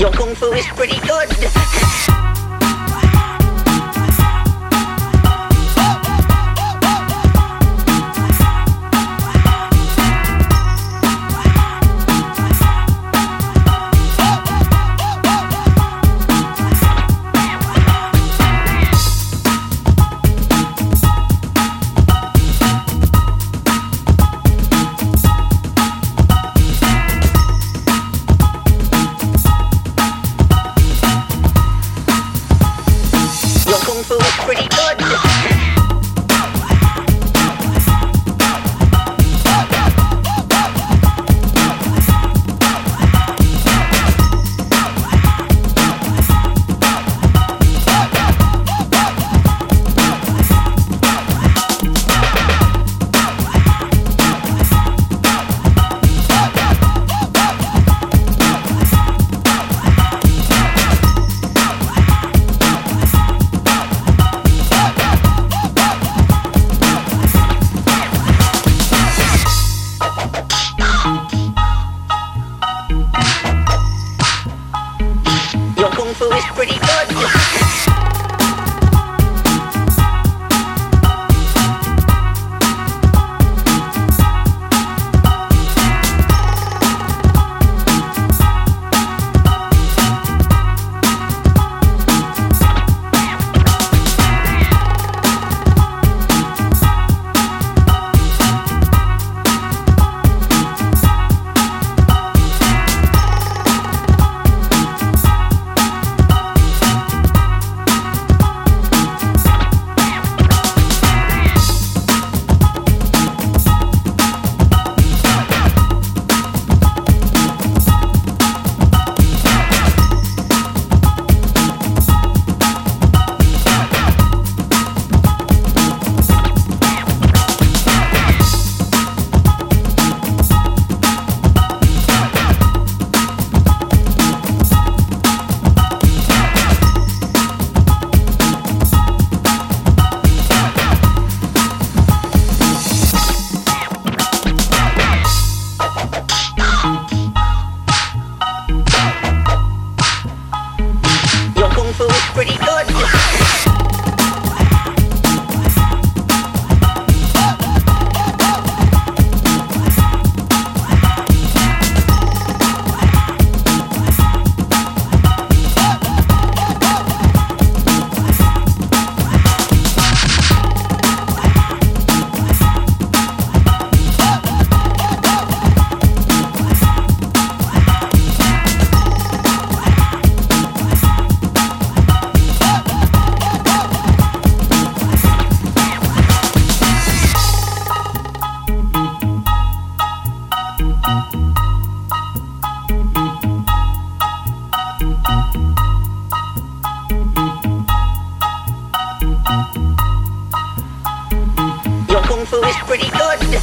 Your kung fu is pretty good. Is Your kung fu is pretty good.